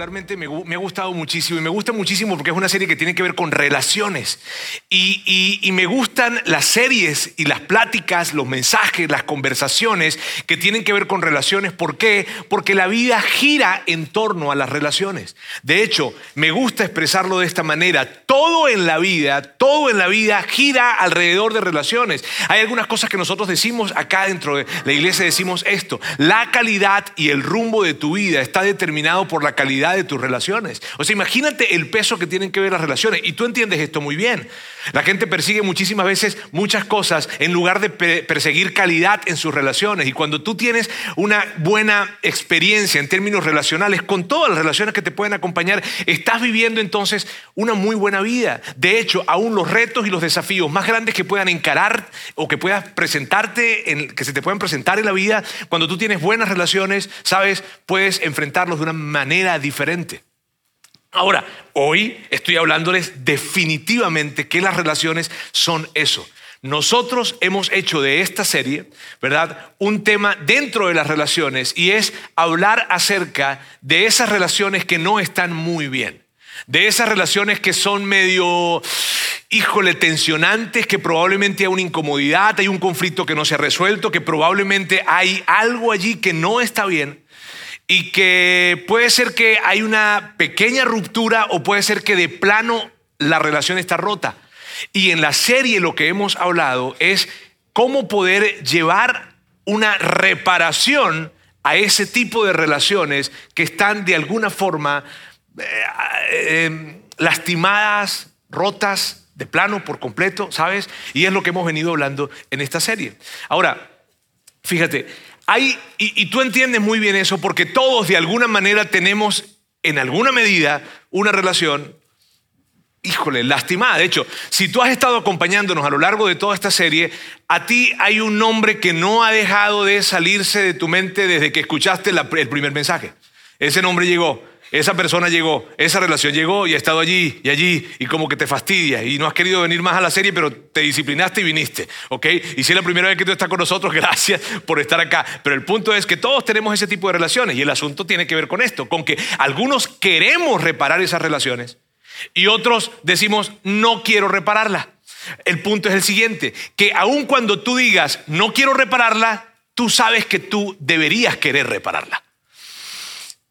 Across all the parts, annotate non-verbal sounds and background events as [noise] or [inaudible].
Particularmente me, ha gustado muchísimo y me gusta muchísimo porque es una serie que tiene que ver con relaciones. Y, me gustan las series y las pláticas, los mensajes, las conversaciones que tienen que ver con relaciones. ¿Por qué? Porque la vida gira en torno a las relaciones. De hecho, me gusta expresarlo de esta manera. Todo en la vida, todo en la vida gira alrededor de relaciones. Hay algunas cosas que nosotros decimos acá dentro de la iglesia, decimos esto. La calidad y el rumbo de tu vida está determinado por la calidad de tus relaciones. O sea, imagínate el peso que tienen que ver las relaciones. Y tú entiendes esto muy bien. La gente persigue muchísimas veces muchas cosas en lugar de perseguir calidad en sus relaciones. Y cuando tú tienes una buena experiencia en términos relacionales con todas las relaciones que te pueden acompañar, estás viviendo entonces una muy buena vida. De hecho, aún los retos y los desafíos más grandes que puedan encarar o que puedas presentarte, en, que se te puedan presentar en la vida, cuando tú tienes buenas relaciones, sabes, puedes enfrentarlos de una manera diferente. Ahora, hoy estoy hablándoles definitivamente que las relaciones son eso. Nosotros hemos hecho de esta serie, ¿verdad? Un tema dentro de las relaciones y es hablar acerca de esas relaciones que no están muy bien. De esas relaciones que son medio, híjole, tensionantes, que probablemente hay una incomodidad, hay un conflicto que no se ha resuelto, que probablemente hay algo allí que no está bien y que puede ser que hay una pequeña ruptura o puede ser que de plano la relación está rota. Y en la serie lo que hemos hablado es cómo poder llevar una reparación a ese tipo de relaciones que están de alguna forma eh, eh, lastimadas, rotas, de plano, por completo, ¿sabes? Y es lo que hemos venido hablando en esta serie. Ahora, fíjate, y, tú entiendes muy bien eso porque todos de alguna manera tenemos en alguna medida una relación híjole, lastimada. De hecho, si tú has estado acompañándonos a lo largo de toda esta serie, a ti hay un nombre que no ha dejado de salirse de tu mente desde que escuchaste el primer mensaje. Ese nombre llegó. Esa persona llegó, esa relación llegó y ha estado allí y allí y como que te fastidia y no has querido venir más a la serie, pero te disciplinaste y viniste, ¿ok? Y si es la primera vez que tú estás con nosotros, [laughs] gracias por estar acá. Pero el punto es que todos tenemos ese tipo de relaciones y el asunto tiene que ver con esto, con que algunos queremos reparar esas relaciones y otros decimos, no quiero repararla. El punto es el siguiente, que aun cuando tú digas, no quiero repararla, tú sabes que tú deberías querer repararla.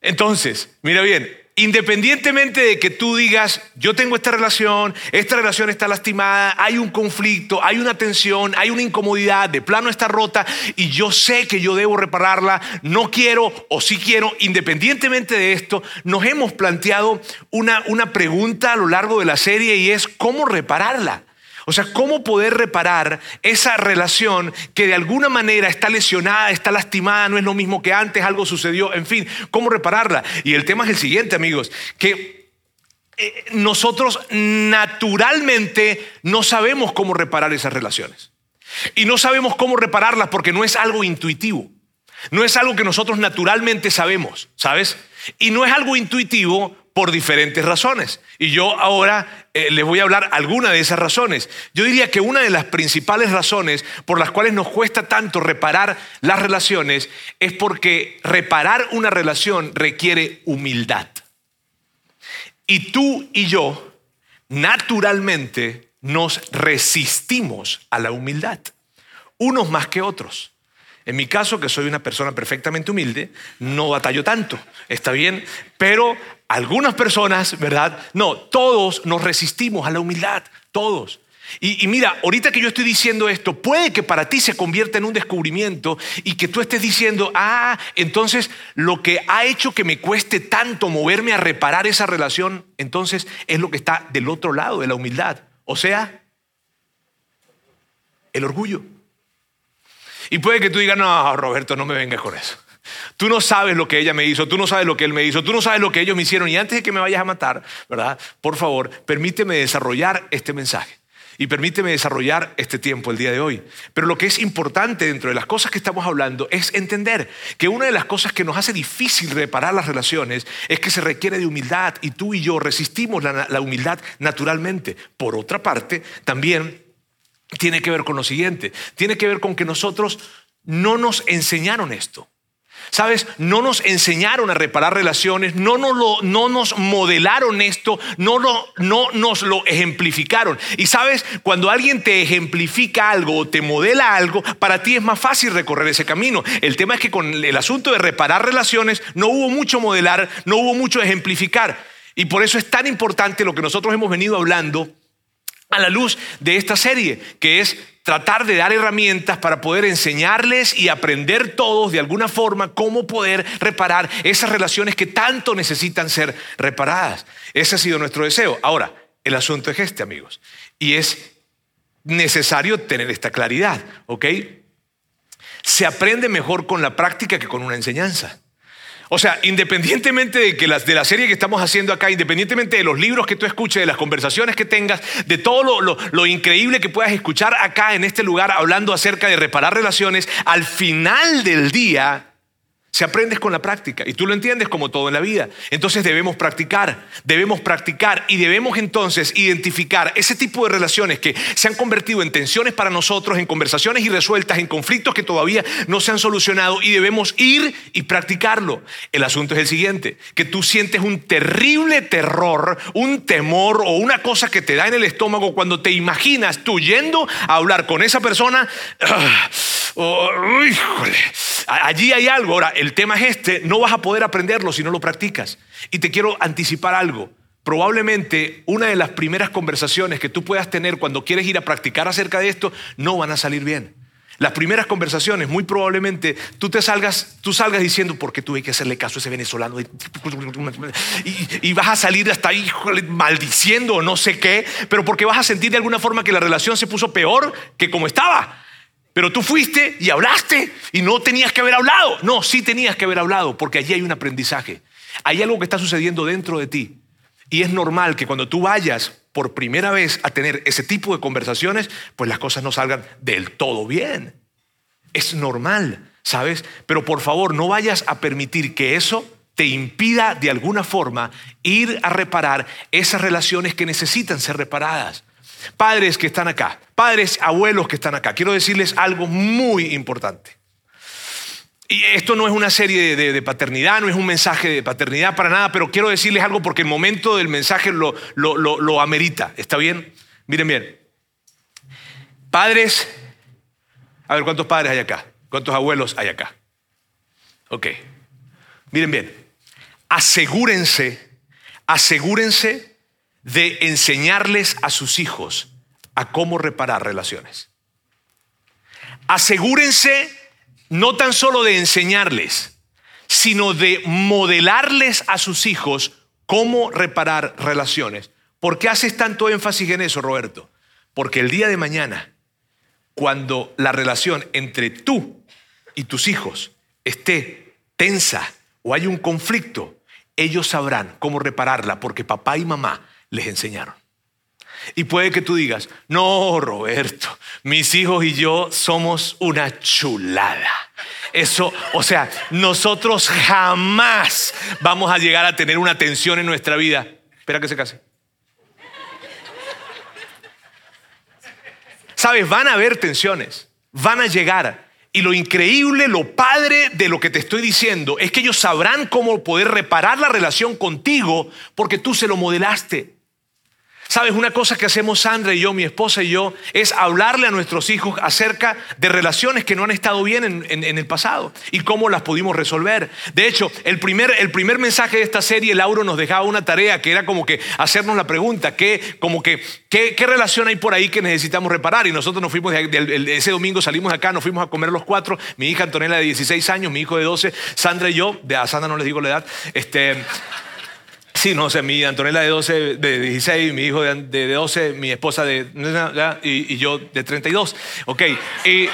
Entonces, mira bien, independientemente de que tú digas, yo tengo esta relación, esta relación está lastimada, hay un conflicto, hay una tensión, hay una incomodidad, de plano está rota y yo sé que yo debo repararla, no quiero o sí quiero, independientemente de esto, nos hemos planteado una, una pregunta a lo largo de la serie y es cómo repararla. O sea, ¿cómo poder reparar esa relación que de alguna manera está lesionada, está lastimada, no es lo mismo que antes, algo sucedió, en fin, ¿cómo repararla? Y el tema es el siguiente, amigos, que eh, nosotros naturalmente no sabemos cómo reparar esas relaciones. Y no sabemos cómo repararlas porque no es algo intuitivo. No es algo que nosotros naturalmente sabemos, ¿sabes? Y no es algo intuitivo por diferentes razones. Y yo ahora eh, les voy a hablar alguna de esas razones. Yo diría que una de las principales razones por las cuales nos cuesta tanto reparar las relaciones es porque reparar una relación requiere humildad. Y tú y yo, naturalmente, nos resistimos a la humildad, unos más que otros. En mi caso, que soy una persona perfectamente humilde, no batallo tanto, está bien, pero algunas personas, ¿verdad? No, todos nos resistimos a la humildad, todos. Y, mira, ahorita que yo estoy diciendo esto, puede que para ti se convierta en un descubrimiento y que tú estés diciendo, ah, entonces lo que ha hecho que me cueste tanto moverme a reparar esa relación, entonces es lo que está del otro lado de la humildad. O sea, el orgullo. Y puede que tú digas, no, Roberto, no me vengas con eso. Tú no sabes lo que ella me hizo, tú no sabes lo que él me hizo, tú no sabes lo que ellos me hicieron. Y antes de que me vayas a matar, ¿verdad? Por favor, permíteme desarrollar este mensaje. Y permíteme desarrollar este tiempo el día de hoy. Pero lo que es importante dentro de las cosas que estamos hablando es entender que una de las cosas que nos hace difícil reparar las relaciones es que se requiere de humildad y tú y yo resistimos la, la humildad naturalmente. Por otra parte, también tiene que ver con lo siguiente, tiene que ver con que nosotros no nos enseñaron esto. Sabes, no nos enseñaron a reparar relaciones, no nos, lo, no nos modelaron esto, no, no nos lo ejemplificaron. Y sabes, cuando alguien te ejemplifica algo o te modela algo, para ti es más fácil recorrer ese camino. El tema es que con el asunto de reparar relaciones no hubo mucho modelar, no hubo mucho ejemplificar. Y por eso es tan importante lo que nosotros hemos venido hablando a la luz de esta serie, que es tratar de dar herramientas para poder enseñarles y aprender todos de alguna forma cómo poder reparar esas relaciones que tanto necesitan ser reparadas. Ese ha sido nuestro deseo. Ahora, el asunto es este, amigos, y es necesario tener esta claridad, ¿ok? Se aprende mejor con la práctica que con una enseñanza. O sea, independientemente de, que las, de la serie que estamos haciendo acá, independientemente de los libros que tú escuches, de las conversaciones que tengas, de todo lo, lo increíble que puedas escuchar acá en este lugar hablando acerca de reparar relaciones, al final del día se aprendes con la práctica y tú lo entiendes como todo en la vida. Entonces debemos practicar, debemos practicar y debemos entonces identificar ese tipo de relaciones que se han convertido en tensiones para nosotros, en conversaciones irresueltas, en conflictos que todavía no se han solucionado y debemos ir y practicarlo. El asunto es el siguiente, que tú sientes un terrible terror, un temor o una cosa que te da en el estómago cuando te imaginas tú yendo a hablar con esa persona. Ah, oh, allí hay algo. Ahora, el tema es este, no vas a poder aprenderlo si no lo practicas. Y te quiero anticipar algo. Probablemente una de las primeras conversaciones que tú puedas tener cuando quieres ir a practicar acerca de esto no van a salir bien. Las primeras conversaciones, muy probablemente tú te salgas, tú salgas diciendo, ¿por qué tuve que hacerle caso a ese venezolano? Y, vas a salir hasta ahí maldiciendo o no sé qué, pero porque vas a sentir de alguna forma que la relación se puso peor que como estaba. Pero tú fuiste y hablaste y no tenías que haber hablado. No, sí tenías que haber hablado porque allí hay un aprendizaje. Hay algo que está sucediendo dentro de ti. Y es normal que cuando tú vayas por primera vez a tener ese tipo de conversaciones, pues las cosas no salgan del todo bien. Es normal, ¿sabes? Pero por favor, no vayas a permitir que eso te impida de alguna forma ir a reparar esas relaciones que necesitan ser reparadas. Padres que están acá, padres, abuelos que están acá, quiero decirles algo muy importante. Y esto no es una serie de, paternidad, no es un mensaje de paternidad para nada, pero quiero decirles algo porque el momento del mensaje lo, lo, lo amerita. ¿Está bien? Miren bien. Padres, a ver cuántos padres hay acá, cuántos abuelos hay acá. Ok. Miren bien. Asegúrense, asegúrense de enseñarles a sus hijos a cómo reparar relaciones. Asegúrense no tan solo de enseñarles, sino de modelarles a sus hijos cómo reparar relaciones. ¿Por qué haces tanto énfasis en eso, Roberto? Porque el día de mañana, cuando la relación entre tú y tus hijos esté tensa o hay un conflicto, ellos sabrán cómo repararla porque papá y mamá les enseñaron. Y puede que tú digas, no, Roberto, mis hijos y yo somos una chulada. Eso, o sea, nosotros jamás vamos a llegar a tener una tensión en nuestra vida. Espera que se case. Sabes, van a haber tensiones, van a llegar. Y lo increíble, lo padre de lo que te estoy diciendo es que ellos sabrán cómo poder reparar la relación contigo porque tú se lo modelaste. Sabes, una cosa que hacemos Sandra y yo, mi esposa y yo, es hablarle a nuestros hijos acerca de relaciones que no han estado bien en, el pasado y cómo las pudimos resolver. De hecho, el primer, el primer mensaje de esta serie, Lauro nos dejaba una tarea que era como que hacernos la pregunta, ¿qué, como que, ¿qué, relación hay por ahí que necesitamos reparar? Y nosotros nos fuimos, ese domingo salimos acá, nos fuimos a comer los cuatro, mi hija Antonella de 16 años, mi hijo de 12, Sandra y yo, de a Sandra no les digo la edad, este... [laughs] Sí, no sé, mi Antonella de 12, de 16, mi hijo de, 12, mi esposa de... Y, yo de 32. Ok. Y,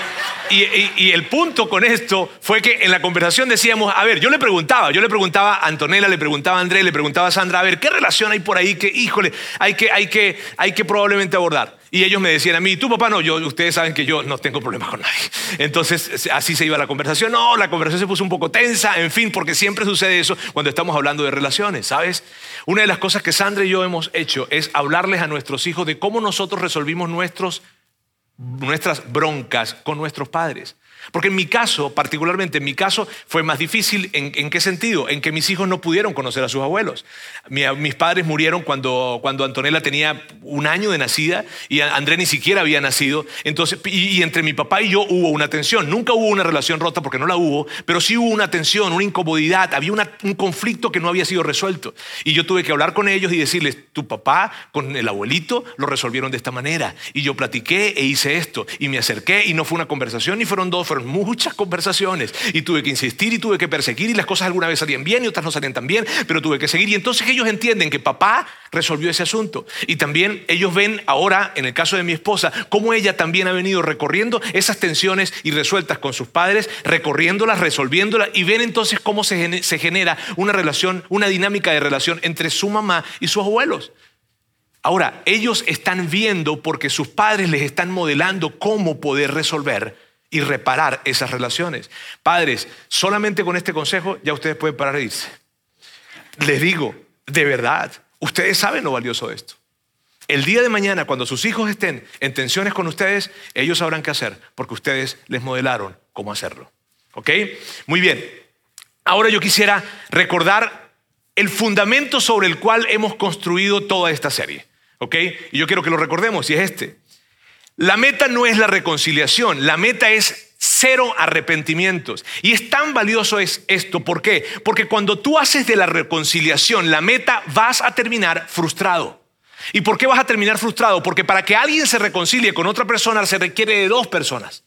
y, el punto con esto fue que en la conversación decíamos, a ver, yo le preguntaba, yo le preguntaba a Antonella, le preguntaba a Andrés, le preguntaba a Sandra, a ver, ¿qué relación hay por ahí que, híjole, hay que, hay que, hay que probablemente abordar? Y ellos me decían a mí, tú papá no, yo, ustedes saben que yo no tengo problemas con nadie. Entonces así se iba la conversación. No, la conversación se puso un poco tensa, en fin, porque siempre sucede eso cuando estamos hablando de relaciones, ¿sabes? Una de las cosas que Sandra y yo hemos hecho es hablarles a nuestros hijos de cómo nosotros resolvimos nuestros, nuestras broncas con nuestros padres. Porque en mi caso, particularmente en mi caso, fue más difícil. ¿En, qué sentido? En que mis hijos no pudieron conocer a sus abuelos. mis padres murieron cuando, cuando Antonella tenía un año de nacida y André ni siquiera había nacido. Entonces, y, entre mi papá y yo hubo una tensión. Nunca hubo una relación rota porque no la hubo, pero sí hubo una tensión, una incomodidad. Había un conflicto que no había sido resuelto. Y yo tuve que hablar con ellos y decirles, tu papá con el abuelito lo resolvieron de esta manera. Y yo platiqué e hice esto. Y me acerqué y no fue una conversación ni fueron dos, muchas conversaciones y tuve que insistir y tuve que perseguir y las cosas alguna vez salían bien y otras no salían tan bien, pero tuve que seguir. Y entonces ellos entienden que papá resolvió ese asunto. Y también ellos ven ahora, en el caso de mi esposa, cómo ella también ha venido recorriendo esas tensiones y resueltas con sus padres, recorriéndolas, resolviéndolas, y ven entonces cómo se, se genera una relación, una dinámica de relación entre su mamá y sus abuelos. Ahora, ellos están viendo porque sus padres les están modelando cómo poder resolver y reparar esas relaciones. Padres, solamente con este consejo ya ustedes pueden parar de irse. Les digo, de verdad, ustedes saben lo valioso de esto. El día de mañana, cuando sus hijos estén en tensiones con ustedes, ellos sabrán qué hacer, porque ustedes les modelaron cómo hacerlo. ¿Ok? Muy bien. Ahora yo quisiera recordar el fundamento sobre el cual hemos construido toda esta serie. ¿Ok? Y yo quiero que lo recordemos, y es este. La meta no es la reconciliación, la meta es cero arrepentimientos. Y es tan valioso es esto, ¿por qué? Porque cuando tú haces de la reconciliación la meta, vas a terminar frustrado. ¿Y por qué vas a terminar frustrado? Porque para que alguien se reconcilie con otra persona se requiere de dos personas.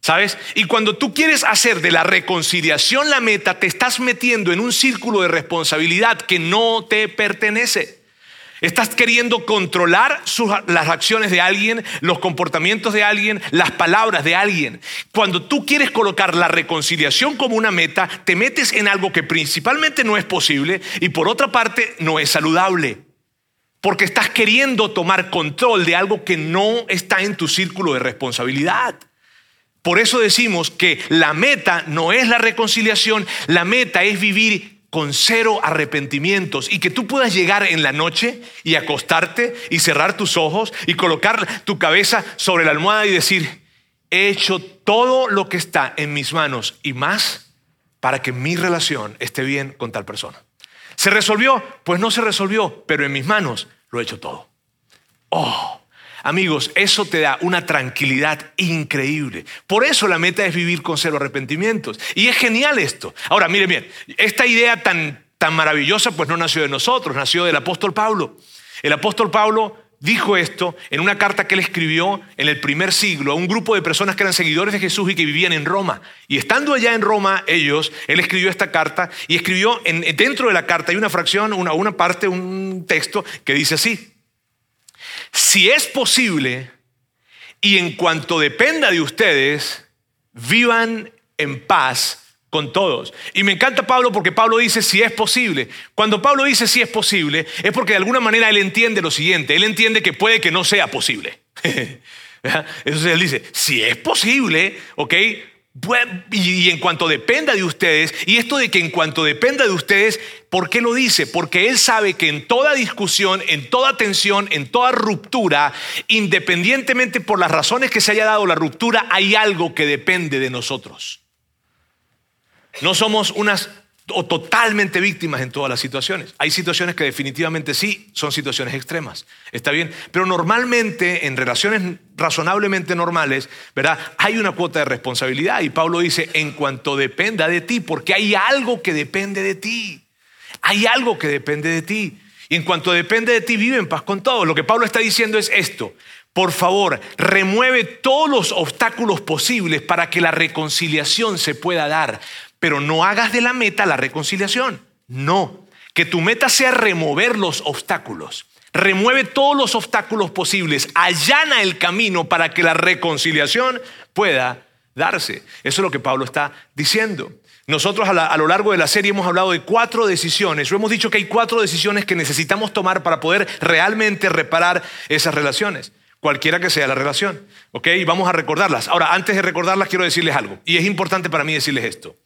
¿Sabes? Y cuando tú quieres hacer de la reconciliación la meta, te estás metiendo en un círculo de responsabilidad que no te pertenece. Estás queriendo controlar las acciones de alguien, los comportamientos de alguien, las palabras de alguien. Cuando tú quieres colocar la reconciliación como una meta, te metes en algo que principalmente no es posible y por otra parte no es saludable. Porque estás queriendo tomar control de algo que no está en tu círculo de responsabilidad. Por eso decimos que la meta no es la reconciliación, la meta es vivir con cero arrepentimientos y que tú puedas llegar en la noche y acostarte y cerrar tus ojos y colocar tu cabeza sobre la almohada y decir, he hecho todo lo que está en mis manos y más para que mi relación esté bien con tal persona. ¿Se resolvió? Pues no se resolvió, pero en mis manos lo he hecho todo. Oh, Amigos, eso te da una tranquilidad increíble. Por eso la meta es vivir con cero arrepentimientos. Y es genial esto. Ahora, miren bien, esta idea tan, tan maravillosa pues no nació de nosotros, nació del apóstol Pablo. El apóstol Pablo dijo esto en una carta que él escribió en el primer siglo a un grupo de personas que eran seguidores de Jesús y que vivían en Roma. Y estando allá en Roma, ellos, él escribió esta carta y escribió en, dentro de la carta hay una fracción, una, una parte, un texto que dice así si es posible y en cuanto dependa de ustedes, vivan en paz con todos. Y me encanta Pablo porque Pablo dice si es posible. Cuando Pablo dice si es posible, es porque de alguna manera él entiende lo siguiente, él entiende que puede que no sea posible. [laughs] Entonces él dice, si es posible, ¿ok? Y en cuanto dependa de ustedes, y esto de que en cuanto dependa de ustedes, ¿por qué lo dice? Porque Él sabe que en toda discusión, en toda tensión, en toda ruptura, independientemente por las razones que se haya dado la ruptura, hay algo que depende de nosotros. No somos unas o totalmente víctimas en todas las situaciones. Hay situaciones que definitivamente sí son situaciones extremas, está bien, pero normalmente en relaciones razonablemente normales, ¿verdad? Hay una cuota de responsabilidad y Pablo dice, en cuanto dependa de ti, porque hay algo que depende de ti, hay algo que depende de ti. Y en cuanto depende de ti, vive en paz con todo. Lo que Pablo está diciendo es esto, por favor, remueve todos los obstáculos posibles para que la reconciliación se pueda dar pero no hagas de la meta la reconciliación. No, que tu meta sea remover los obstáculos. Remueve todos los obstáculos posibles, allana el camino para que la reconciliación pueda darse. Eso es lo que Pablo está diciendo. Nosotros a, lo largo de la serie hemos hablado de cuatro decisiones, o hemos dicho que hay cuatro decisiones que necesitamos tomar para poder realmente reparar esas relaciones. Cualquiera que sea la relación. ¿Ok? Vamos a recordarlas. Ahora, antes de recordarlas, quiero decirles algo. Y es importante para mí decirles esto.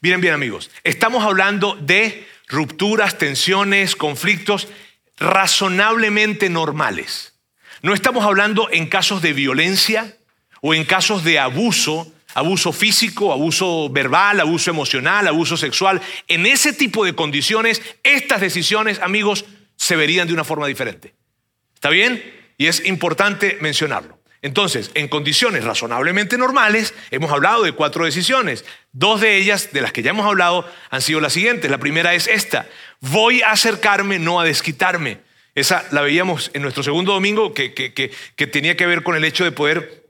Miren bien, amigos. Estamos hablando de rupturas, tensiones, conflictos razonablemente normales. No estamos hablando en casos de violencia o en casos de abuso, abuso físico, abuso verbal, abuso emocional, abuso sexual. En ese tipo de condiciones, estas decisiones, amigos, se verían de una forma diferente. ¿Está bien? Y es importante mencionarlo. Entonces, en condiciones razonablemente normales, hemos hablado de cuatro decisiones. Dos de ellas, de las que ya hemos hablado, han sido las siguientes. La primera es esta. Voy a acercarme, no a desquitarme. Esa la veíamos en nuestro segundo domingo, que, que, tenía que ver con el hecho de poder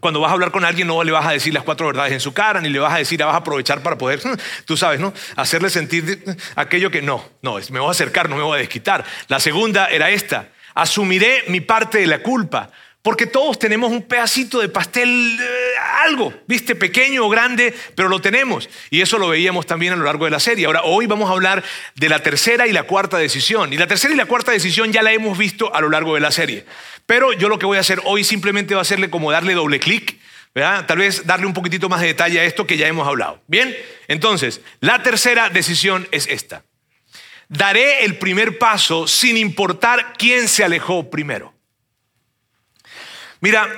cuando vas a hablar con alguien no le vas a decir las cuatro verdades en su cara, ni le vas a decir, vas a aprovechar para poder, [laughs] tú sabes, ¿no? Hacerle sentir aquello que no, no, me voy a acercar, no me voy a desquitar. La segunda era esta, asumiré mi parte de la culpa. Porque todos tenemos un pedacito de pastel, eh, algo, viste, pequeño o grande, pero lo tenemos. Y eso lo veíamos también a lo largo de la serie. Ahora, hoy vamos a hablar de la tercera y la cuarta decisión. Y la tercera y la cuarta decisión ya la hemos visto a lo largo de la serie. Pero yo lo que voy a hacer hoy simplemente va a hacerle como darle doble clic, ¿verdad? Tal vez darle un poquitito más de detalle a esto que ya hemos hablado. Bien, entonces, la tercera decisión es esta. Daré el primer paso sin importar quién se alejó primero. Mira,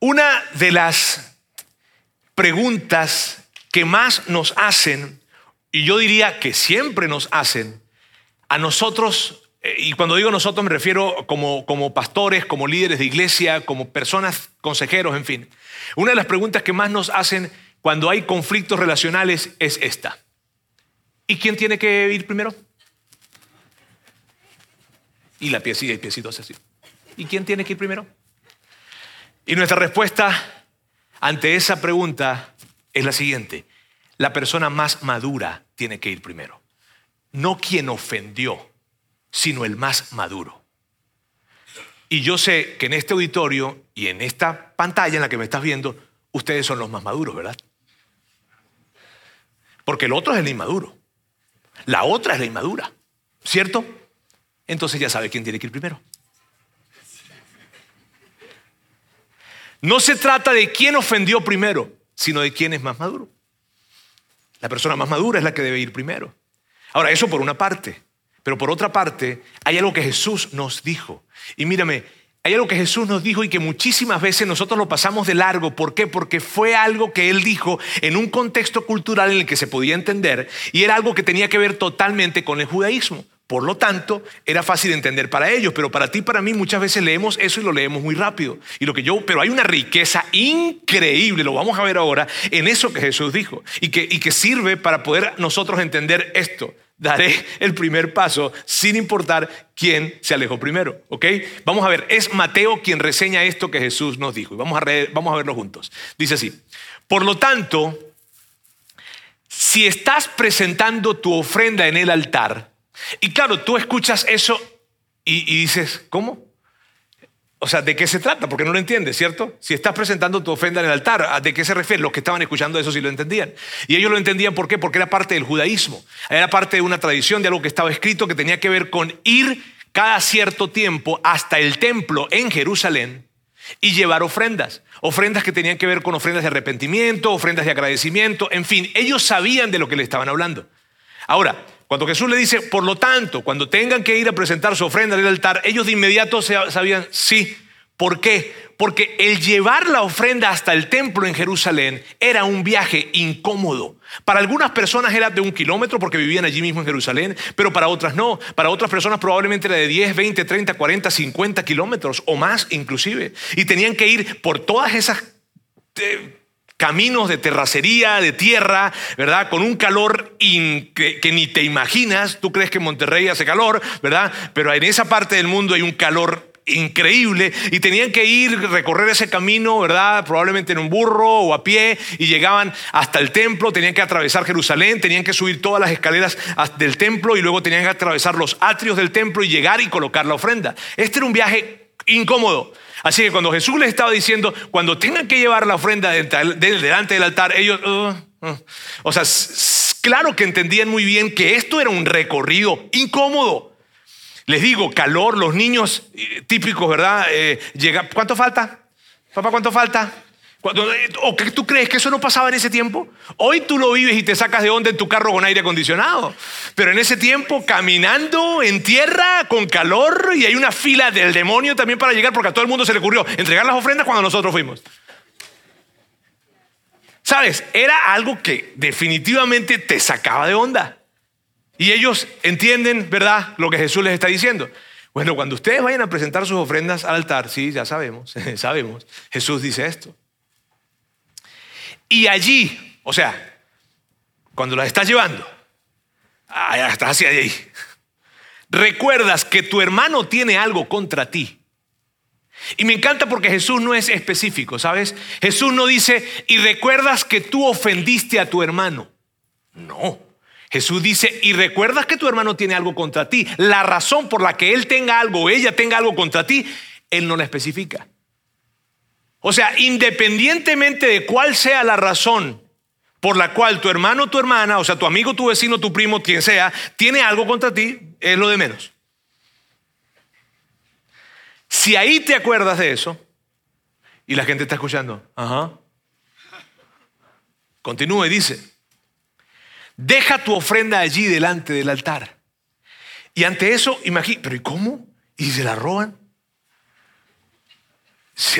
una de las preguntas que más nos hacen, y yo diría que siempre nos hacen, a nosotros, eh, y cuando digo nosotros me refiero como, como pastores, como líderes de iglesia, como personas, consejeros, en fin. Una de las preguntas que más nos hacen cuando hay conflictos relacionales es esta. ¿Y quién tiene que ir primero? Y la piecilla y piecito así. ¿Y quién tiene que ir primero? Y nuestra respuesta ante esa pregunta es la siguiente. La persona más madura tiene que ir primero. No quien ofendió, sino el más maduro. Y yo sé que en este auditorio y en esta pantalla en la que me estás viendo, ustedes son los más maduros, ¿verdad? Porque el otro es el inmaduro. La otra es la inmadura, ¿cierto? Entonces ya sabe quién tiene que ir primero. No se trata de quién ofendió primero, sino de quién es más maduro. La persona más madura es la que debe ir primero. Ahora, eso por una parte. Pero por otra parte, hay algo que Jesús nos dijo. Y mírame, hay algo que Jesús nos dijo y que muchísimas veces nosotros lo pasamos de largo. ¿Por qué? Porque fue algo que Él dijo en un contexto cultural en el que se podía entender y era algo que tenía que ver totalmente con el judaísmo. Por lo tanto, era fácil de entender para ellos, pero para ti, para mí, muchas veces leemos eso y lo leemos muy rápido. Y lo que yo, pero hay una riqueza increíble, lo vamos a ver ahora, en eso que Jesús dijo y que, y que sirve para poder nosotros entender esto daré el primer paso sin importar quién se alejó primero. ¿Ok? Vamos a ver, es Mateo quien reseña esto que Jesús nos dijo. Y vamos a, vamos a verlo juntos. Dice así, por lo tanto, si estás presentando tu ofrenda en el altar, y claro, tú escuchas eso y dices, ¿cómo? O sea, ¿de qué se trata? Porque no lo entiendes, ¿cierto? Si estás presentando tu ofrenda en el altar, ¿de qué se refiere? Los que estaban escuchando eso sí lo entendían. Y ellos lo entendían, ¿por qué? Porque era parte del judaísmo. Era parte de una tradición, de algo que estaba escrito, que tenía que ver con ir cada cierto tiempo hasta el templo en Jerusalén y llevar ofrendas. Ofrendas que tenían que ver con ofrendas de arrepentimiento, ofrendas de agradecimiento, en fin, ellos sabían de lo que le estaban hablando. Ahora, cuando Jesús le dice, por lo tanto, cuando tengan que ir a presentar su ofrenda en el altar, ellos de inmediato sabían, sí. ¿Por qué? Porque el llevar la ofrenda hasta el templo en Jerusalén era un viaje incómodo. Para algunas personas era de un kilómetro porque vivían allí mismo en Jerusalén, pero para otras no. Para otras personas probablemente era de 10, 20, 30, 40, 50 kilómetros o más inclusive. Y tenían que ir por todas esas... Eh, caminos de terracería, de tierra, ¿verdad? Con un calor que, ni te imaginas. Tú crees que Monterrey hace calor, ¿verdad? Pero en esa parte del mundo hay un calor increíble y tenían que ir, recorrer ese camino, ¿verdad? Probablemente en un burro o a pie y llegaban hasta el templo, tenían que atravesar Jerusalén, tenían que subir todas las escaleras del templo y luego tenían que atravesar los atrios del templo y llegar y colocar la ofrenda. Este era un viaje incómodo. Así que cuando Jesús les estaba diciendo, cuando tengan que llevar la ofrenda delante del altar, ellos, uh, uh". o sea, claro que entendían muy bien que esto era un recorrido incómodo. Les digo, calor, los niños eh, típicos, ¿verdad? Eh, llega, ¿Cuánto falta? Papá, ¿cuánto falta? Eh, ¿O que tú crees que eso no pasaba en ese tiempo? Hoy tú lo vives y te sacas de onda en tu carro con aire acondicionado. Pero en ese tiempo, caminando en tierra, con calor, y hay una fila del demonio también para llegar, porque a todo el mundo se le ocurrió entregar las ofrendas cuando nosotros fuimos. ¿Sabes? Era algo que definitivamente te sacaba de onda. Y ellos entienden, ¿verdad?, lo que Jesús les está diciendo. Bueno, cuando ustedes vayan a presentar sus ofrendas al altar, sí, ya sabemos, [laughs] sabemos, Jesús dice esto. Y allí, o sea, cuando las estás llevando, ah, estás hacia ahí, recuerdas que tu hermano tiene algo contra ti. Y me encanta porque Jesús no es específico, ¿sabes? Jesús no dice, y recuerdas que tú ofendiste a tu hermano. No. Jesús dice, y recuerdas que tu hermano tiene algo contra ti. La razón por la que él tenga algo o ella tenga algo contra ti, él no la especifica. O sea, independientemente de cuál sea la razón por la cual tu hermano tu hermana, o sea, tu amigo, tu vecino, tu primo, quien sea, tiene algo contra ti, es lo de menos. Si ahí te acuerdas de eso, y la gente está escuchando, ajá, continúa y dice, Deja tu ofrenda allí delante del altar. Y ante eso, imagínate, pero ¿y cómo? ¿Y se la roban?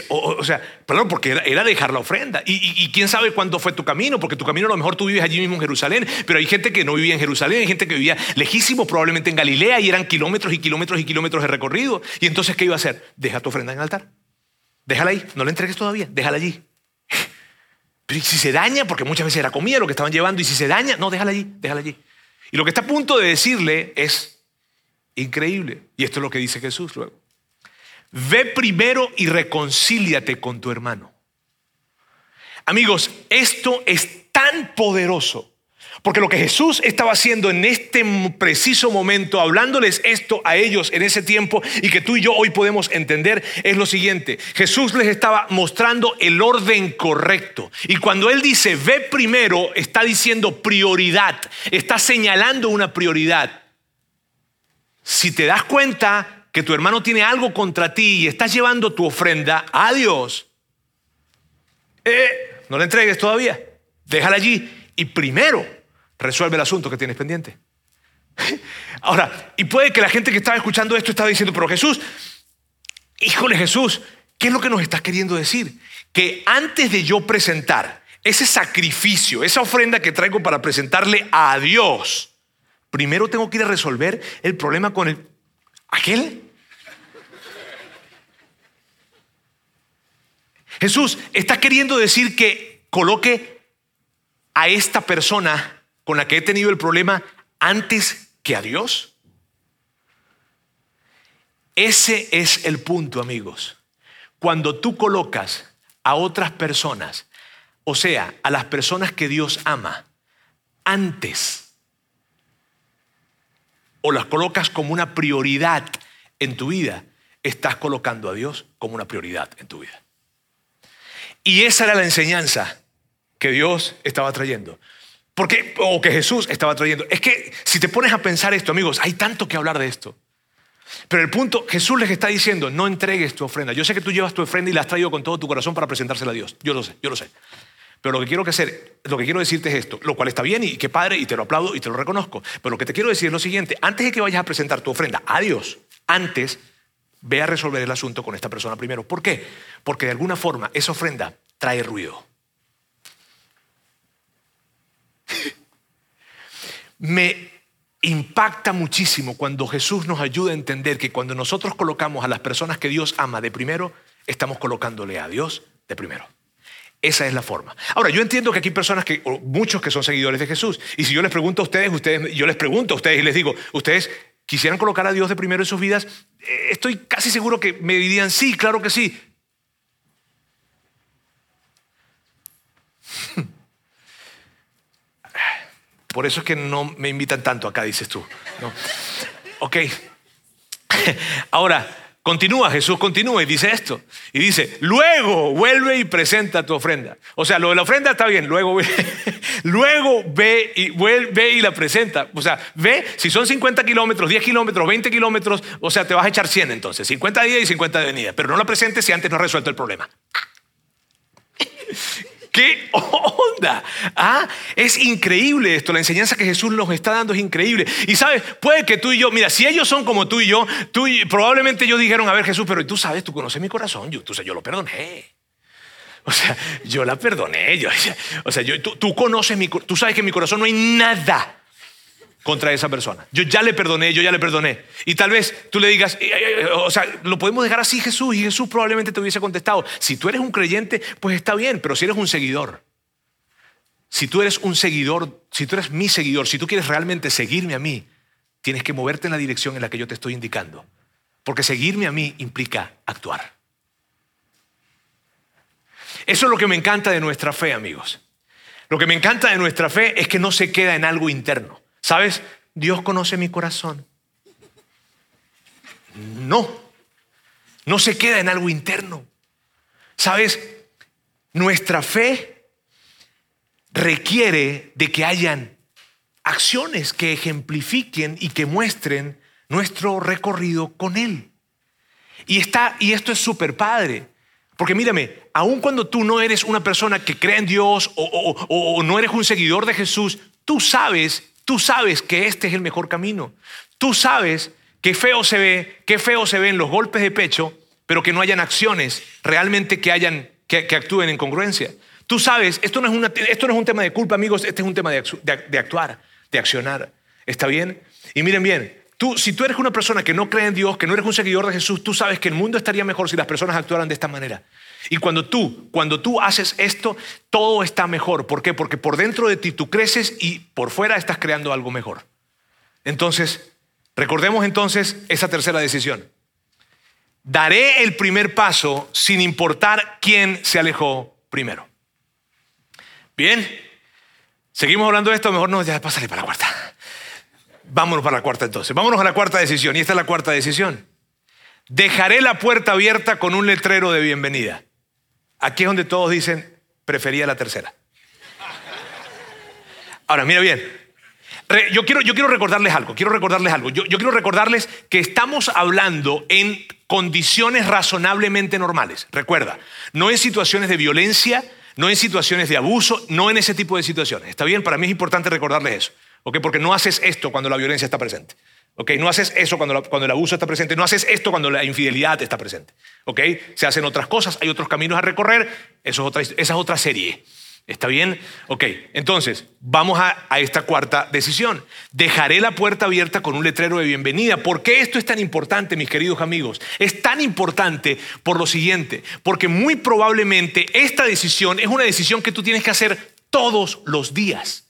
O, sea, perdón, porque era, dejar la ofrenda. Y, quién sabe cuándo fue tu camino, porque tu camino a lo mejor tú vives allí mismo en Jerusalén, pero hay gente que no vivía en Jerusalén, hay gente que vivía lejísimo, probablemente en Galilea, y eran kilómetros y kilómetros y kilómetros de recorrido. Y entonces, ¿qué iba a hacer? Deja tu ofrenda en el altar. Déjala ahí, no la entregues todavía, déjala allí. [laughs] Pero si se daña, porque muchas veces era comida lo que estaban llevando, y si se daña, no, déjala allí, déjala allí. Y lo que está a punto de decirle es increíble. Y esto es lo que dice Jesús luego. Ve primero y reconcíliate con tu hermano. Amigos, esto es tan poderoso porque lo que Jesús estaba haciendo en este preciso momento, hablándoles esto a ellos en ese tiempo y que tú y yo hoy podemos entender, es lo siguiente. Jesús les estaba mostrando el orden correcto. Y cuando Él dice, ve primero, está diciendo prioridad, está señalando una prioridad. Si te das cuenta que tu hermano tiene algo contra ti y estás llevando tu ofrenda a Dios, eh, no la entregues todavía, déjala allí y primero resuelve el asunto que tienes pendiente. [laughs] Ahora, y puede que la gente que estaba escuchando esto estaba diciendo, pero Jesús, híjole Jesús, ¿qué es lo que nos estás queriendo decir? Que antes de yo presentar ese sacrificio, esa ofrenda que traigo para presentarle a Dios, primero tengo que ir a resolver el problema con el, aquel. Jesús, ¿estás queriendo decir que coloque a esta persona con la que he tenido el problema antes que a Dios? Ese es el punto, amigos. Cuando tú colocas a otras personas, o sea, a las personas que Dios ama, antes, o las colocas como una prioridad en tu vida, estás colocando a Dios como una prioridad en tu vida. Y esa era la enseñanza que Dios estaba trayendo. Porque, o que Jesús estaba trayendo. Es que si te pones a pensar esto, amigos, hay tanto que hablar de esto. Pero el punto, Jesús les está diciendo, no entregues tu ofrenda. Yo sé que tú llevas tu ofrenda y la has traído con todo tu corazón para presentársela a Dios. Yo lo sé, yo lo sé. Pero lo que quiero que lo que quiero decirte es esto, lo cual está bien y qué padre y te lo aplaudo y te lo reconozco. Pero lo que te quiero decir es lo siguiente, antes de que vayas a presentar tu ofrenda a Dios, antes ve a resolver el asunto con esta persona primero. ¿Por qué? Porque de alguna forma esa ofrenda trae ruido. [laughs] Me impacta muchísimo cuando Jesús nos ayuda a entender que cuando nosotros colocamos a las personas que Dios ama de primero, estamos colocándole a Dios de primero. Esa es la forma. Ahora, yo entiendo que aquí hay personas que, muchos que son seguidores de Jesús, y si yo les pregunto a ustedes, ustedes, yo les pregunto a ustedes y les digo, ¿ustedes quisieran colocar a Dios de primero en sus vidas? Eh, estoy casi seguro que me dirían, sí, claro que sí. [laughs] Por eso es que no me invitan tanto acá, dices tú. Ok. [laughs] Ahora, Continúa, Jesús continúa y dice esto. Y dice, luego vuelve y presenta tu ofrenda. O sea, lo de la ofrenda está bien, luego ve, [laughs] luego ve y, vuelve y la presenta. O sea, ve, si son 50 kilómetros, 10 kilómetros, 20 kilómetros, o sea, te vas a echar 100 entonces, 50 de ida y 50 de venida. Pero no la presentes si antes no has resuelto el problema. ¿Qué onda? Ah, es increíble esto. La enseñanza que Jesús nos está dando es increíble. Y sabes, puede que tú y yo, mira, si ellos son como tú y yo, tú probablemente ellos dijeron, a ver Jesús, pero tú sabes, tú conoces mi corazón, yo, tú, yo lo perdoné. O sea, yo la perdoné. Yo, o sea, tú conoces mi tú sabes que en mi corazón no hay nada contra esa persona. Yo ya le perdoné, yo ya le perdoné. Y tal vez tú le digas, eh, eh, eh, o sea, lo podemos dejar así Jesús y Jesús probablemente te hubiese contestado, si tú eres un creyente, pues está bien, pero si eres un seguidor, si tú eres un seguidor, si tú eres mi seguidor, si tú quieres realmente seguirme a mí, tienes que moverte en la dirección en la que yo te estoy indicando. Porque seguirme a mí implica actuar. Eso es lo que me encanta de nuestra fe, amigos. Lo que me encanta de nuestra fe es que no se queda en algo interno. ¿Sabes? Dios conoce mi corazón. No, no se queda en algo interno. ¿Sabes? Nuestra fe requiere de que hayan acciones que ejemplifiquen y que muestren nuestro recorrido con Él. Y, está, y esto es súper padre, porque mírame, aun cuando tú no eres una persona que cree en Dios o, o no eres un seguidor de Jesús, tú sabes Tú sabes que este es el mejor camino. Tú sabes que feo se ve, qué feo se ven los golpes de pecho, pero que no hayan acciones realmente que, hayan, que, actúen en congruencia. Tú sabes, esto no, es esto no es un tema de culpa, amigos, este es un tema de, de actuar, de accionar. ¿Está bien? Y miren bien, Tú, si tú eres una persona que no cree en Dios, que no eres un seguidor de Jesús, tú sabes que el mundo estaría mejor si las personas actuaran de esta manera. Y cuando tú, cuando tú haces esto, todo está mejor. ¿Por qué? Porque por dentro de ti tú creces y por fuera estás creando algo mejor. Entonces, recordemos entonces esa tercera decisión. Daré el primer paso sin importar quién se alejó primero. Bien, seguimos hablando de esto, mejor no, ya pásale para la cuarta. Vámonos para la cuarta entonces. Vámonos a la cuarta decisión. Y esta es la cuarta decisión. Dejaré la puerta abierta con un letrero de bienvenida. Aquí es donde todos dicen, prefería la tercera. Ahora, mira bien. Yo quiero, yo quiero recordarles algo, quiero recordarles algo. Yo, yo quiero recordarles que estamos hablando en condiciones razonablemente normales. Recuerda, no en situaciones de violencia, no en situaciones de abuso, no en ese tipo de situaciones. ¿Está bien? Para mí es importante recordarles eso. ¿ok? Porque no haces esto cuando la violencia está presente. ¿Ok? No haces eso cuando, cuando el abuso está presente, no haces esto cuando la infidelidad está presente. ¿ok? Se hacen otras cosas, hay otros caminos a recorrer, eso es otra, esa es otra serie. ¿Está bien? Ok, entonces vamos a, a, esta cuarta decisión. Dejaré la puerta abierta con un letrero de bienvenida. ¿Por qué esto es tan importante, mis queridos amigos? Es tan importante por lo siguiente, porque muy probablemente esta decisión es una decisión que tú tienes que hacer todos los días.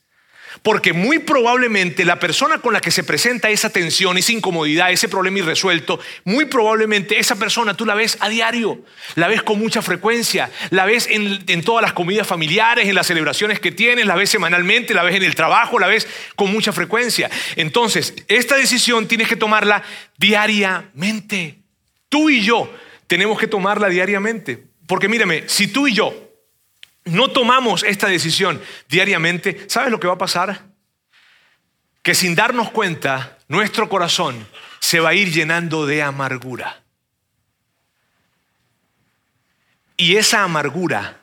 Porque muy probablemente la persona con la que se presenta esa tensión, esa incomodidad, ese problema irresuelto, muy probablemente esa persona tú la ves a diario, la ves con mucha frecuencia, la ves en, todas las comidas familiares, en las celebraciones que tienes, la ves semanalmente, la ves en el trabajo, la ves con mucha frecuencia. Entonces, esta decisión tienes que tomarla diariamente. Tú y yo tenemos que tomarla diariamente. Porque mírame, si tú y yo no tomamos esta decisión diariamente, ¿sabes lo que va a pasar? Que sin darnos cuenta, nuestro corazón se va a ir llenando de amargura. Y esa amargura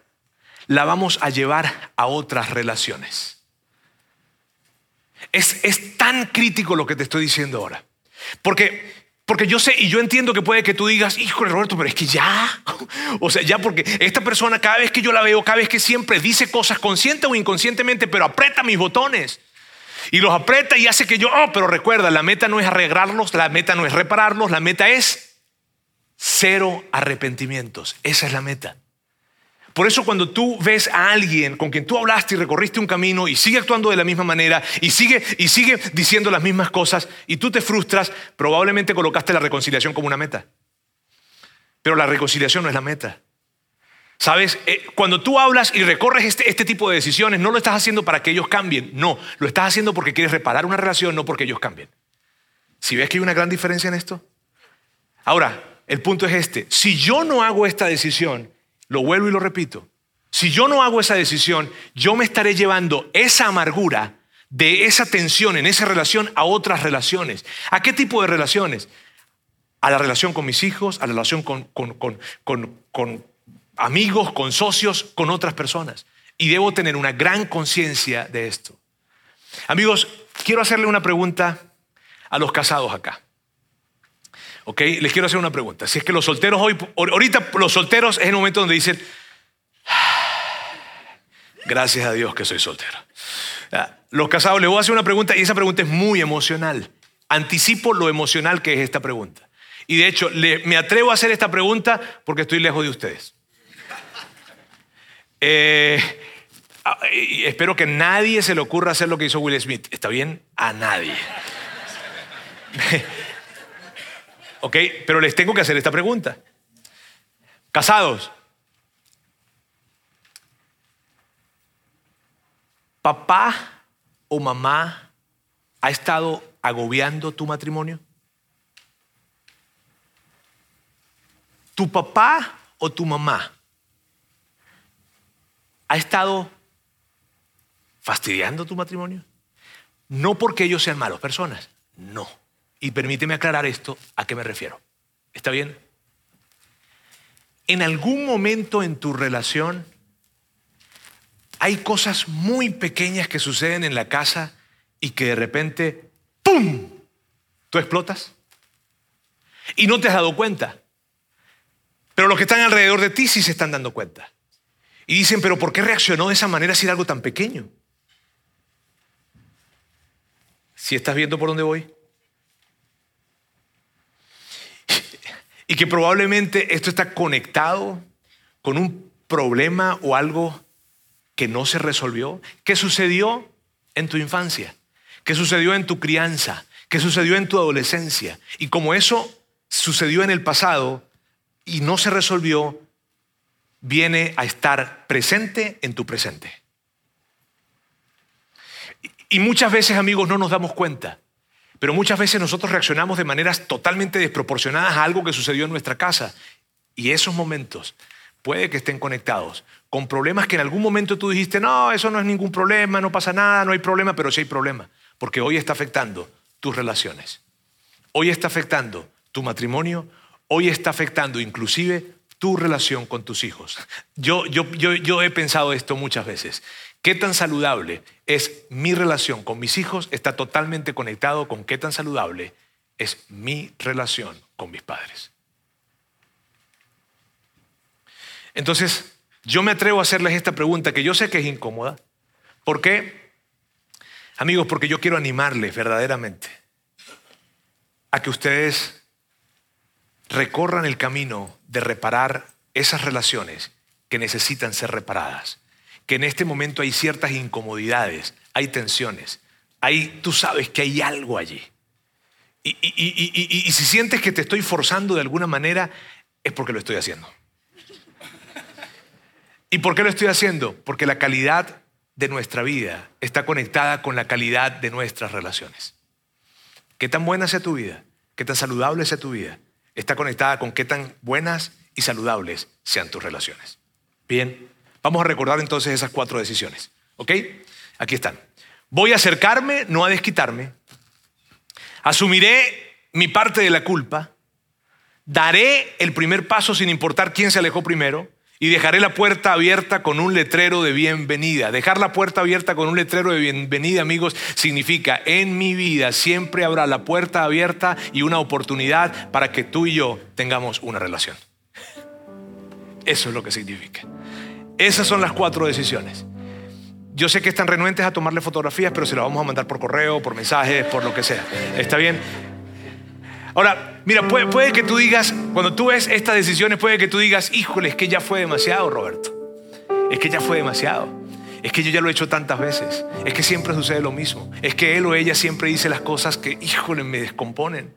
la vamos a llevar a otras relaciones. Es, es tan crítico lo que te estoy diciendo ahora. Porque porque yo sé y yo entiendo que puede que tú digas, híjole Roberto, pero es que ya, [laughs] o sea, ya porque esta persona cada vez que yo la veo, cada vez que siempre dice cosas consciente o inconscientemente, pero aprieta mis botones. Y los aprieta y hace que yo, oh, pero recuerda, la meta no es arreglarlos, la meta no es repararlos, la meta es cero arrepentimientos. Esa es la meta. Por eso cuando tú ves a alguien con quien tú hablaste y recorriste un camino y sigue actuando de la misma manera y sigue y sigue diciendo las mismas cosas y tú te frustras, probablemente colocaste la reconciliación como una meta. Pero la reconciliación no es la meta. ¿Sabes? Eh, cuando tú hablas y recorres este, este tipo de decisiones, no lo estás haciendo para que ellos cambien, no, lo estás haciendo porque quieres reparar una relación, no porque ellos cambien. Si ves que hay una gran diferencia en esto? Ahora, el punto es este. Si yo no hago esta decisión, lo vuelvo y lo repito, si yo no hago esa decisión, yo me estaré llevando esa amargura de esa tensión en esa relación a otras relaciones. ¿A qué tipo de relaciones? A la relación con mis hijos, a la relación con, con amigos, con socios, con otras personas. Y debo tener una gran conciencia de esto. Amigos, quiero hacerle una pregunta a los casados acá. ¿Ok? Les quiero hacer una pregunta. Si es que los solteros hoy, ahorita los solteros es el momento donde dicen, gracias a Dios que soy soltero. Los casados, les voy a hacer una pregunta y esa pregunta es muy emocional. Anticipo lo emocional que es esta pregunta. Y de hecho, me atrevo a hacer esta pregunta porque estoy lejos de ustedes. Eh, espero que nadie se le ocurra hacer lo que hizo Will Smith. ¿Está bien? A nadie. ¿Ok? Pero les tengo que hacer esta pregunta. Casados. ¿Papá o mamá ha estado agobiando tu matrimonio? ¿Tu papá o tu mamá ha estado fastidiando tu matrimonio? No porque ellos sean malos personas, no. Y permíteme aclarar esto, ¿a qué me refiero? ¿Está bien? En algún momento en tu relación hay cosas muy pequeñas que suceden en la casa y que de repente, ¡pum! Tú explotas. Y no te has dado cuenta. Pero los que están alrededor de ti sí se están dando cuenta. Y dicen, pero ¿por qué reaccionó de esa manera si era algo tan pequeño? Si estás viendo por dónde voy. Y que probablemente esto está conectado con un problema o algo que no se resolvió. ¿Qué sucedió en tu infancia? ¿Qué sucedió en tu crianza? ¿Qué sucedió en tu adolescencia? Y como eso sucedió en el pasado y no se resolvió, viene a estar presente en tu presente. Y muchas veces, amigos, no nos damos cuenta, pero muchas veces nosotros reaccionamos de maneras totalmente desproporcionadas a algo que sucedió en nuestra casa. Y esos momentos puede que estén conectados con problemas que en algún momento tú dijiste, no, eso no es ningún problema, no pasa nada, no hay problema, pero sí hay problema, porque hoy está afectando tus relaciones, hoy está afectando tu matrimonio, hoy está afectando inclusive tu relación con tus hijos. Yo, yo, yo, he pensado esto muchas veces. ¿Qué tan saludable es mi relación con mis hijos? Está totalmente conectado con qué tan saludable es mi relación con mis padres. Entonces, yo me atrevo a hacerles esta pregunta que yo sé que es incómoda. ¿Por qué? Amigos, porque yo quiero animarles verdaderamente a que ustedes recorran el camino de reparar esas relaciones que necesitan ser reparadas. Que en este momento hay ciertas incomodidades, hay tensiones, hay, tú sabes que hay algo allí. Y, y si sientes que te estoy forzando de alguna manera, es porque lo estoy haciendo. ¿Y por qué lo estoy haciendo? Porque la calidad de nuestra vida está conectada con la calidad de nuestras relaciones. Qué tan buena sea tu vida, qué tan saludable sea tu vida, está conectada con qué tan buenas y saludables sean tus relaciones. Bien, vamos a recordar entonces esas cuatro decisiones. ¿Ok? Aquí están. Voy a acercarme, no a desquitarme. Asumiré mi parte de la culpa. Daré el primer paso sin importar quién se alejó primero. Y dejaré la puerta abierta con un letrero de bienvenida. Dejar la puerta abierta con un letrero de bienvenida, amigos, significa en mi vida siempre habrá la puerta abierta y una oportunidad para que tú y yo tengamos una relación. Eso es lo que significa. Esas son las cuatro decisiones. Yo sé que están renuentes a tomarle fotografías, pero se las vamos a mandar por correo, por mensajes, por lo que sea. ¿Está bien? Ahora, mira, puede, que tú digas, cuando tú ves estas decisiones, puede que tú digas, híjole, es que ya fue demasiado, Roberto. Es que ya fue demasiado. Es que yo ya lo he hecho tantas veces. Es que siempre sucede lo mismo. Es que él o ella siempre dice las cosas que, híjole, me descomponen.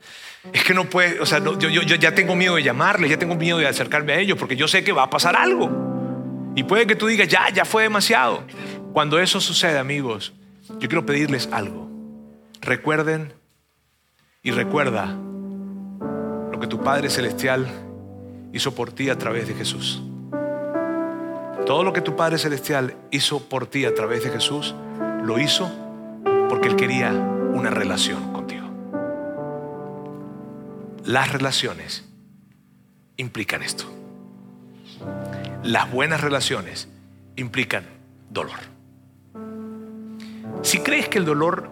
Es que no puede, o sea, yo, ya tengo miedo de llamarle, ya tengo miedo de acercarme a ellos, porque yo sé que va a pasar algo. Y puede que tú digas, ya, ya fue demasiado. Cuando eso sucede, amigos, yo quiero pedirles algo. Recuerden y recuerda lo que tu Padre Celestial hizo por ti a través de Jesús. Todo lo que tu Padre Celestial hizo por ti a través de Jesús, lo hizo porque Él quería una relación contigo. Las relaciones implican esto. Las buenas relaciones implican dolor. Si crees que el dolor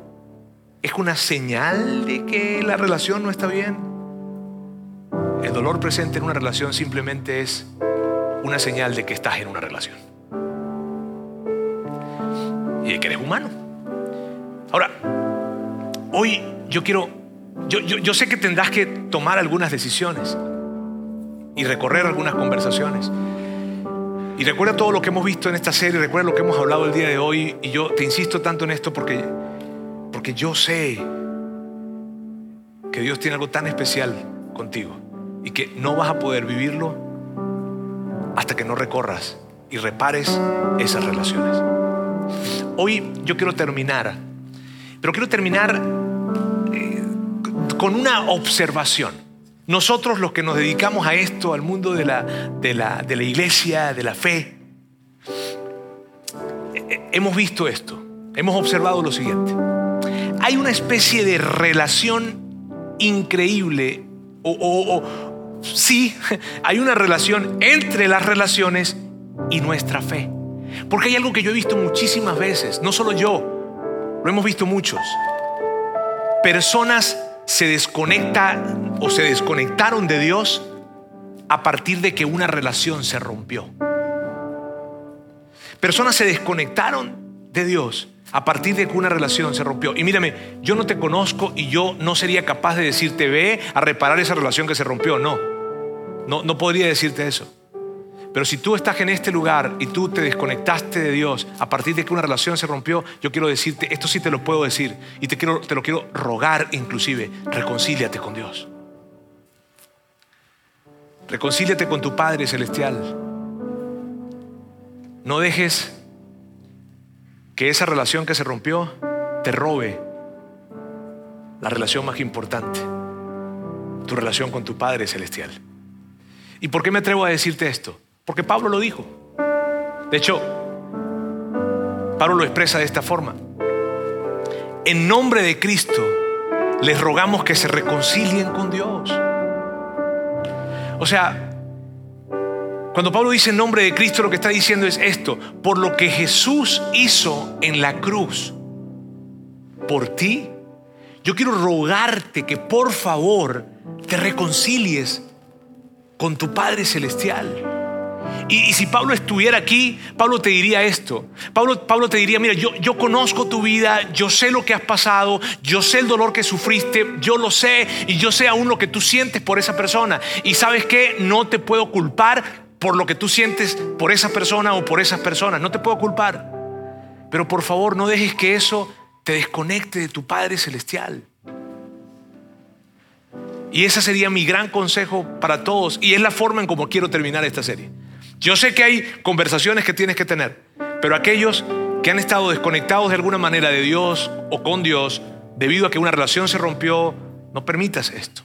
es una señal de que la relación no está bien, el dolor presente en una relación simplemente es una señal de que estás en una relación. Y de que eres humano. Ahora, hoy yo quiero, yo, yo sé que tendrás que tomar algunas decisiones y recorrer algunas conversaciones. Y recuerda todo lo que hemos visto en esta serie, recuerda lo que hemos hablado el día de hoy. Y yo te insisto tanto en esto porque, porque yo sé que Dios tiene algo tan especial contigo y que no vas a poder vivirlo hasta que no recorras y repares esas relaciones. Hoy yo quiero terminar, pero quiero terminar eh, con una observación. Nosotros los que nos dedicamos a esto, al mundo de la, de la, de la iglesia, de la fe, eh, hemos visto esto, hemos observado lo siguiente. Hay una especie de relación increíble, o, o, o sí, [laughs] hay una relación entre las relaciones y nuestra fe. Porque hay algo que yo he visto muchísimas veces, no solo yo, lo hemos visto muchos. Personas se desconecta o se desconectaron de Dios a partir de que una relación se rompió. Personas se desconectaron de Dios a partir de que una relación se rompió. Y mírame, yo no te conozco y yo no sería capaz de decirte ve a reparar esa relación que se rompió. No, no, no podría decirte eso. Pero si tú estás en este lugar y tú te desconectaste de Dios a partir de que una relación se rompió, yo quiero decirte, esto sí te lo puedo decir y te, quiero, te lo quiero rogar inclusive, reconcíliate con Dios. Reconcíliate con tu Padre Celestial. No dejes que esa relación que se rompió te robe la relación más importante, tu relación con tu Padre Celestial. ¿Y por qué me atrevo a decirte esto? Porque Pablo lo dijo. De hecho, Pablo lo expresa de esta forma. En nombre de Cristo les rogamos que se reconcilien con Dios. O sea, cuando Pablo dice en nombre de Cristo lo que está diciendo es esto, por lo que Jesús hizo en la cruz por ti, yo quiero rogarte que por favor te reconcilies con tu Padre Celestial. Y, si Pablo estuviera aquí, Pablo te diría esto. Pablo, Pablo te diría, mira, yo, yo conozco tu vida, yo sé lo que has pasado, yo sé el dolor que sufriste, yo lo sé y yo sé aún lo que tú sientes por esa persona. Y sabes que no te puedo culpar por lo que tú sientes por esa persona o por esas personas. No te puedo culpar. Pero por favor, no dejes que eso te desconecte de tu Padre Celestial. Y ese sería mi gran consejo para todos. Y es la forma en cómo quiero terminar esta serie. Yo sé que hay conversaciones que tienes que tener, pero aquellos que han estado desconectados de alguna manera de Dios o con Dios debido a que una relación se rompió, no permitas esto.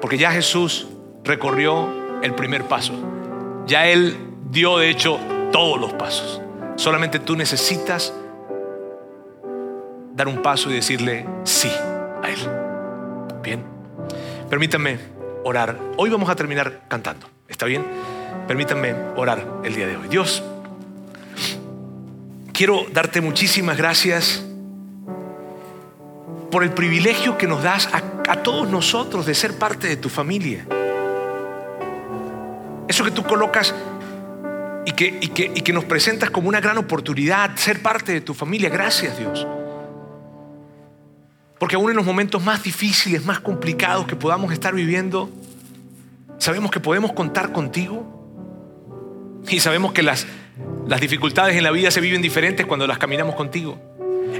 Porque ya Jesús recorrió el primer paso. Ya Él dio de hecho todos los pasos. Solamente tú necesitas dar un paso y decirle sí a Él. Bien. Permítanme orar. Hoy vamos a terminar cantando. ¿Está bien? Permítanme orar el día de hoy. Dios, quiero darte muchísimas gracias por el privilegio que nos das a, todos nosotros de ser parte de tu familia. Eso que tú colocas y que, y que, y que nos presentas como una gran oportunidad, ser parte de tu familia. Gracias Dios. Porque aún en los momentos más difíciles, más complicados que podamos estar viviendo, sabemos que podemos contar contigo y sabemos que las, las dificultades en la vida se viven diferentes cuando las caminamos contigo.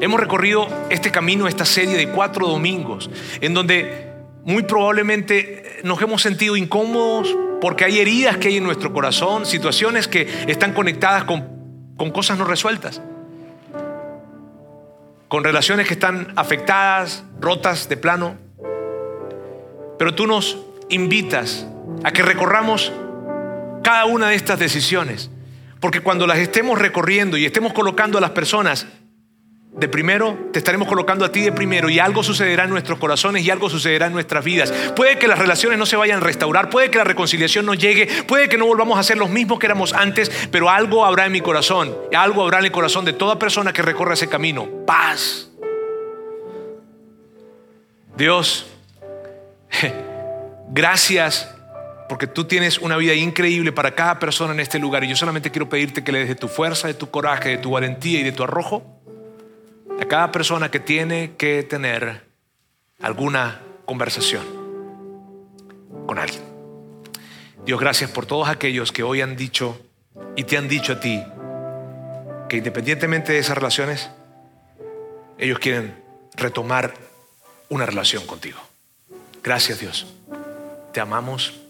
Hemos recorrido este camino, esta serie de cuatro domingos, en donde muy probablemente nos hemos sentido incómodos porque hay heridas que hay en nuestro corazón, situaciones que están conectadas con, con cosas no resueltas, con relaciones que están afectadas, rotas de plano. Pero tú nos invitas a que recorramos cada una de estas decisiones. Porque cuando las estemos recorriendo y estemos colocando a las personas de primero, te estaremos colocando a ti de primero y algo sucederá en nuestros corazones y algo sucederá en nuestras vidas. Puede que las relaciones no se vayan a restaurar, puede que la reconciliación no llegue, puede que no volvamos a ser los mismos que éramos antes, pero algo habrá en mi corazón, algo habrá en el corazón de toda persona que recorra ese camino. Paz. Dios, [laughs] gracias porque tú tienes una vida increíble para cada persona en este lugar y yo solamente quiero pedirte que le des de tu fuerza, de tu coraje, de tu valentía y de tu arrojo a cada persona que tiene que tener alguna conversación con alguien. Dios, gracias por todos aquellos que hoy han dicho y te han dicho a ti que independientemente de esas relaciones, ellos quieren retomar una relación contigo. Gracias Dios. Te amamos,